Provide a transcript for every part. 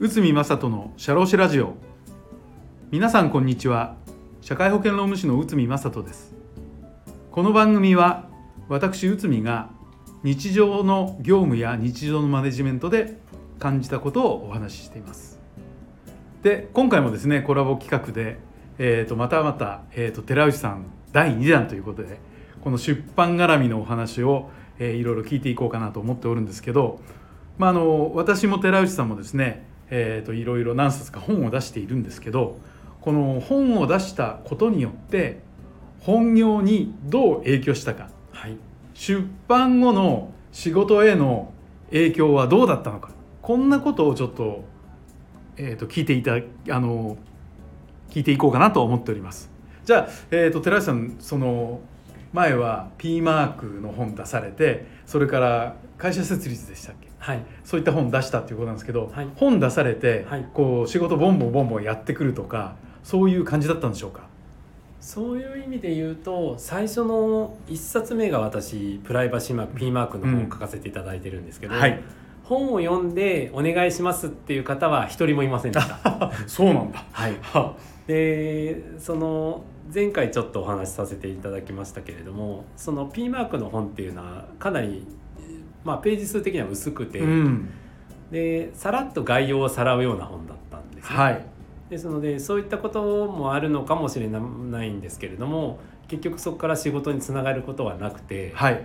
内海正人の社労士ラジオ。皆さんこんにちは。社会保険労務士の内海正人です。この番組は私内海が日常の業務や日常のマネジメントで感じたことをお話ししています。で今回もですねコラボ企画で、えー、とまたまた、えー、と寺内さん第2弾ということでこの出版絡みのお話を、えー、いろいろ聞いていこうかなと思っておるんですけど、まあ、あの私も寺内さんもですね、えー、といろいろ何冊か本を出しているんですけどこの本を出したことによって本業にどう影響したか、はい、出版後の仕事への影響はどうだったのかこんなことをちょっと,、えー、と聞いていたあの聞いていこうかなと思っております。じゃあ、えー、と寺内さんその前は P マークの本出されてそれから会社設立でしたっけ、はい、そういった本出したっていうことなんですけど、はい、本出されて、はい、こう仕事ボンボンボンボンやってくるとかそういう感じだったんでしょうか？そういう意味で言うと最初の1冊目が私プライバシーマーク P マークの本を書かせていただいてるんですけど、うんはい、本を読んでお願いしますっていう方は一人もいませんでした。そうなんだ。はいでその前回ちょっとお話しさせていただきましたけれどもその P マークの本っていうのはかなり、まあ、ページ数的には薄くて、うん、でさらっと概要をさらうような本だったんですね、はい。ですのでそういったこともあるのかもしれないんですけれども結局そこから仕事につながることはなくて、はい、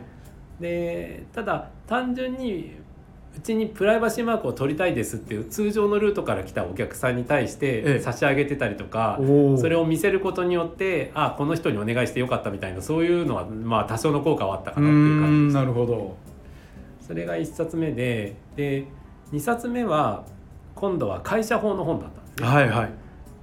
でただ単純にうちにプライバシーマークを取りたいですっていう通常のルートから来たお客さんに対して差し上げてたりとか、ええ、それを見せることによってあこの人にお願いしてよかったみたいなそういうのはまあ多少の効果はあったかなっていう感じです。なるほど。それが1冊目でで2冊目は今度は会社法の本だったですね。はいはい、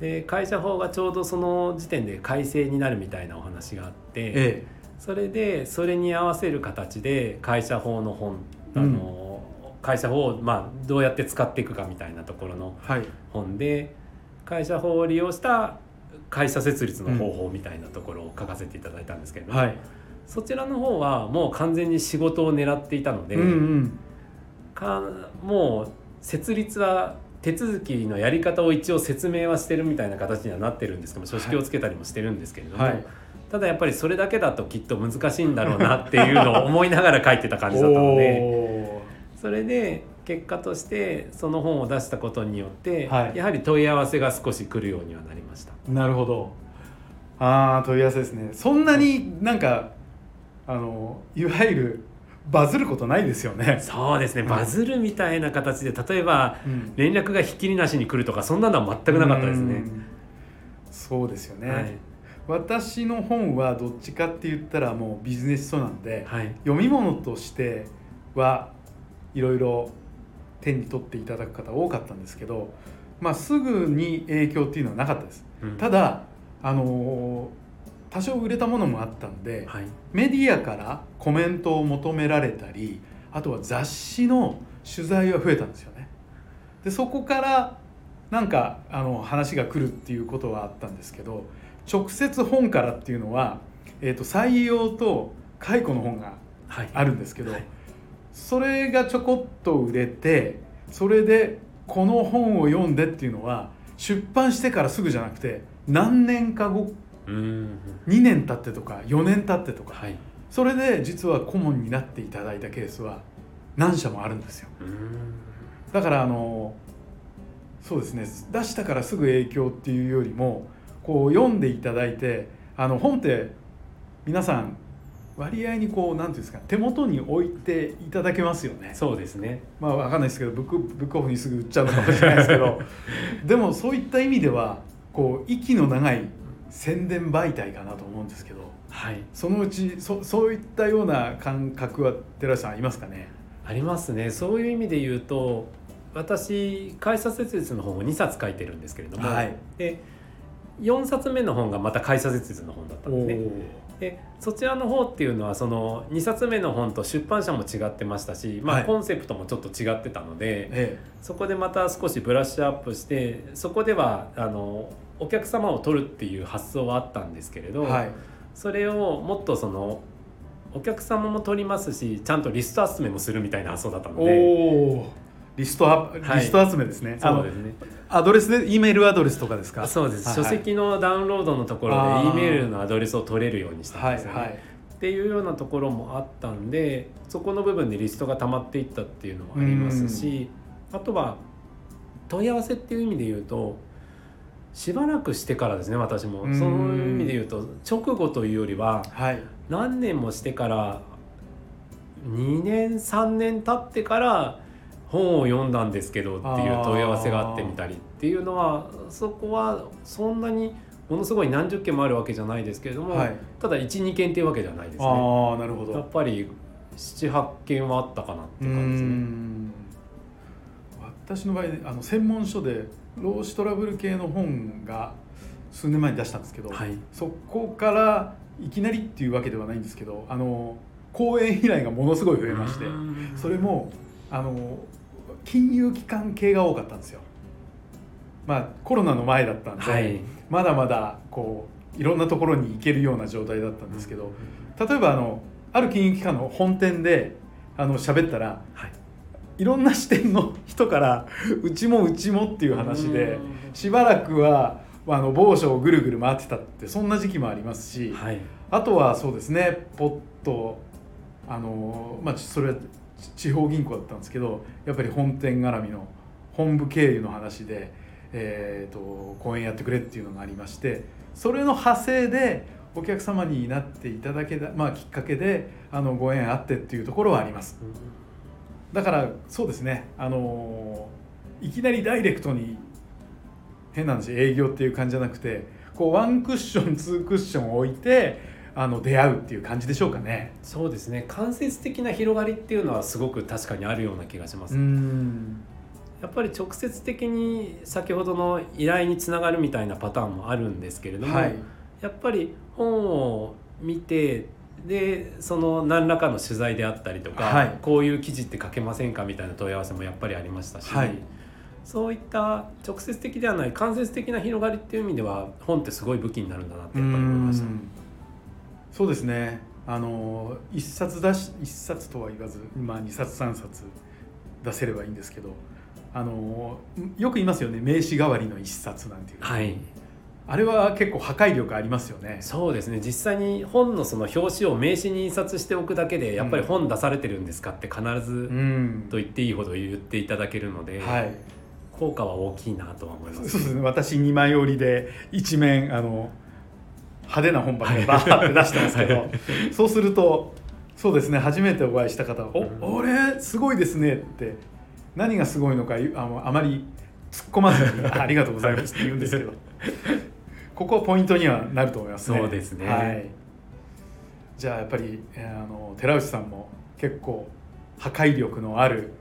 で会社法がちょうどその時点で改正になるみたいなお話があって、ええ、それでそれに合わせる形で会社法の本あの、うん、会社法をまあどうやって使っていくかみたいなところの本で、はい、会社法を利用した会社設立の方法みたいなところを書かせていただいたんですけれども、うんはい、そちらの方はもう完全に仕事を狙っていたので、うんうん、かもう設立は手続きのやり方を一応説明はしてるみたいな形にはなってるんですけど書式をつけたりもしてるんですけれども、はい、ただやっぱりそれだけだときっと難しいんだろうなっていうのを思いながら書いてた感じだったのでそれで結果としてその本を出したことによって、はい、やはり問い合わせが少し来るようにはなりました。なるほど。あ問い合わせですね。そんなになんかあのいわゆるバズることないですよね。そうですね。バズるみたいな形で例えば、連絡がひっきりなしに来るとかそんなのは全くなかったですね。そうですよね、はい、私の本はどっちかって言ったらもうビジネス書なんで、はい、読み物としてはいろいろ手に取っていただく方多かったんですけど、まあ、すぐに影響っていうのはなかったです、うん、ただあの多少売れたものもあったんで、はい、メディアからコメントを求められたりあとは雑誌の取材は増えたんですよね。でそこからなんかあの話が来るっていうことはあったんですけど直接本からっていうのは、えー、と採用と解雇の本があるんですけど、はいはい、それがちょこっと売れてそれでこの本を読んでっていうのは出版してからすぐじゃなくて何年か後2年経ってとか4年経ってとか、はい、それで実は顧問になっていただいたケースは何社もあるんですよ。だからあのそうですね。出したからすぐ影響っていうよりもこう読んでいただいてあの本って皆さん割合にこう何ていうんですか手元に置いていただけますよね。そうですね。まあ分かんないですけどブックブックオフにすぐ売っちゃうのかもしれないですけど。でもそういった意味ではこう息の長い宣伝媒体かなと思うんですけど、はい、そのうちそそういったような感覚は寺内さんありますかね？ありますね。そういう意味で言うと私会社設立の本を2冊書いてるんですけれども、はい、で4冊目の本がまた会社設立の本だったんですね。でそちらの方っていうのはその2冊目の本と出版社も違ってましたし、まあ、コンセプトもちょっと違ってたので、はい、そこでまた少しブラッシュアップしてそこではあのお客様を取るっていう発想はあったんですけれど、はい、それをもっとそのお客様も取りますしちゃんとリスト集めもするみたいな発想だったのでリストア、リスト集めですね。そうですね。アドレスで E メールアドレスとかですか？そうです。書籍のダウンロードのところで E メールのアドレスを取れるようにしたんですよね。はいはい、っていうようなところもあったんで、そこの部分でリストが溜まっていったっていうのもありますし、あとは問い合わせっていう意味で言うと。しばらくしてからですね私もそういう意味で言うと直後というよりは、はい、何年もしてから2年3年経ってから本を読んだんですけどっていう問い合わせがあってみたりっていうのはそこはそんなにものすごい何十件もあるわけじゃないですけれども、はい、ただ12件っていうわけじゃないですね。あなるほど。やっぱり78件はあったかなって感じですね。私の場合あの専門書で労使トラブル系の本が数年前に出したんですけど、はい、そこからいきなりっていうわけではないんですけどあの講演依頼がものすごい増えましてそれもあの金融機関系が多かったんですよ。まあ、コロナの前だったんで、はい、まだまだこういろんなところに行けるような状態だったんですけど例えばあのある金融機関の本店であの喋ったら、はい、いろんな視点の人からうちもうちもっていう話でしばらくはあの某所をぐるぐる回ってたってそんな時期もありますし、はい、あとはそうですねポッとあの、まあ、それは地方銀行だったんですけどやっぱり本店絡みの本部経由の話で、えーと、講演やってくれっていうのがありましてそれの派生でお客様になっていただけた、まあ、きっかけであのご縁あってっていうところはあります。だからそうですねあのいきなりダイレクトに変な話営業っていう感じじゃなくてこうワンクッションツークッション置いてあの出会うっていう感じでしょうかね。そうですね間接的な広がりっていうのはすごく確かにあるような気がします。やっぱり直接的に先ほどの依頼につながるみたいなパターンもあるんですけれども、はい、やっぱり本を見てでその何らかの取材であったりとか、はい、こういう記事って書けませんかみたいな問い合わせもやっぱりありましたし、はい、そういった直接的ではない間接的な広がりっていう意味では本ってすごい武器になるんだなってやっぱり思いました。そうですね。あの一冊出し一冊とは言わず、まあ、2冊3冊出せればいいんですけどあのよく言いますよね。名刺代わりの一冊なんていう、はい、あれは結構破壊力ありますよね。そうですね。実際に本のその表紙を名刺に印刷しておくだけでやっぱり本出されてるんですかって必ずと言っていいほど言っていただけるので、うんはい、効果は大きいなとは思います、そうですね。私2枚折りで一面あの派手な本ばっかりバーって出してますけど、はい、そうするとそうですね初めてお会いした方は「お俺すごいですね」って何がすごいのかあのあまり突っ込まずに「ありがとうございます」って言うんですけど ここはポイントにはなると思いますね。そうですね、はい、じゃあやっぱりあの寺内さんも結構破壊力のある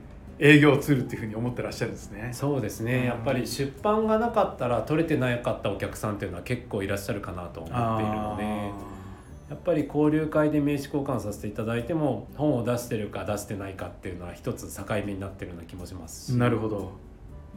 営業ツールっていうふうに思ってらっしゃるんですね。そうですね。やっぱり出版がなかったら取れてなかったお客さんっていうのは結構いらっしゃるかなと思っているので、やっぱり交流会で名刺交換させていただいても本を出してるか出してないかっていうのは一つ境目になってるような気もしますなるほど。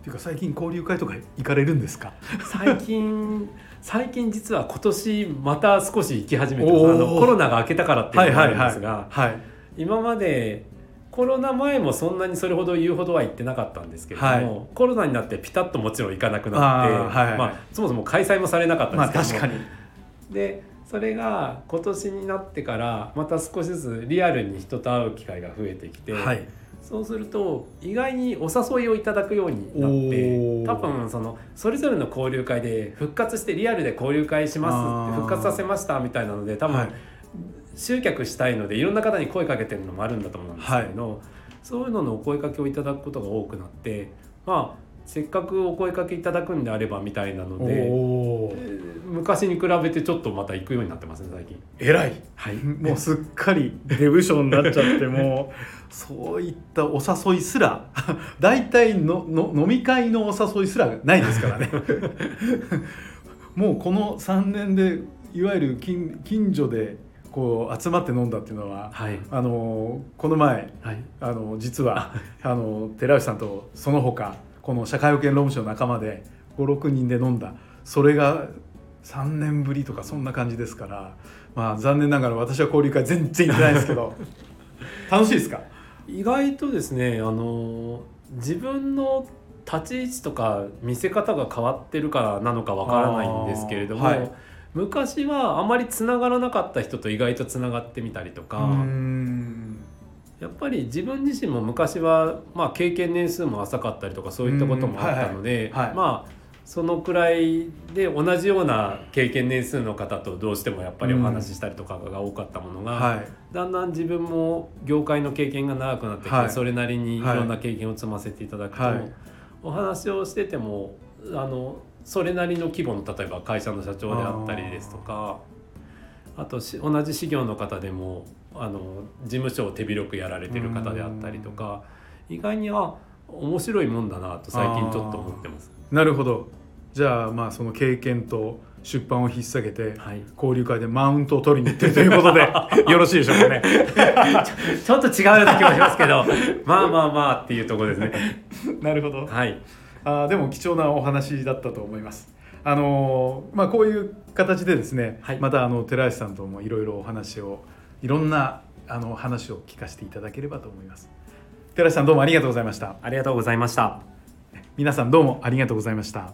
っていうか最近交流会とか行かれるんですか。最近最近実は今年また少し行き始めてあのコロナが明けたからっていうのがあるんですが、はいはいはいはい、今までコロナ前もそんなにそれほど言うほどは言ってなかったんですけれども、はい、コロナになってピタッともちろん行かなくなって、はい、まあ、そもそも開催もされなかったんですけども、まあ、確かに。でそれが今年になってからまた少しずつリアルに人と会う機会が増えてきて、はい、そうすると意外にお誘いをいただくようになって多分そのそれぞれの交流会で復活してリアルで交流会しますって復活させましたみたいなので多分、集客したいのでいろんな方に声かけてるのもあるんだと思うんですけど、はい、そういうののお声かけをいただくことが多くなってまあせっかくお声かけいただくんであればみたいなので昔に比べてちょっとまた行くようになってますね最近。偉い、はい、もうすっかりデブ賞になっちゃってもう。そういったお誘いすら 大体のの飲み会のお誘いすらないですからね。もうこの3年でいわゆる近近所でこう集まって飲んだっていうのは、はい、あのこの前、はい、あの実は あの寺内さんとその他この社会保険労務省の仲間で56人で飲んだ。それが3年ぶりとかそんな感じですからまあ残念ながら私は交流会全然行ってないですけど 楽しいですか？意外とですねあの自分の立ち位置とか見せ方が変わってるからなのかわからないんですけれども、はい、昔はあまりつながらなかった人と意外とつながってみたりとかやっぱり自分自身も昔は、まあ、経験年数も浅かったりとかそういったこともあったので、はいはい、まあそのくらいで同じような経験年数の方とどうしてもやっぱりお話ししたりとかが多かったものが、はい、だんだん自分も業界の経験が長くなってきて、はい、それなりにいろんな経験を積ませていただくと、はい、お話をしててもあのそれなりの規模の例えば会社の社長であったりですとかあと同じ事業の方でもあの事務所を手広くやられてる方であったりとか意外には面白いもんだなと最近ちょっと思ってます。なるほど。じゃあまあその経験と出版を引っ提げて、はい、交流会でマウントを取りに行ってるということで よろしいでしょうかね。ちょっと違うような気もしますけどまあまあまあっていうところですね。なるほど、はい、あでも貴重なお話だったと思います。あのまあこういう形でですね、はい、またあの寺橋さんともいろいろお話をいろんなあの話を聞かせていただければと思います。寺橋さんどうもありがとうございました。ありがとうございました。皆さんどうもありがとうございました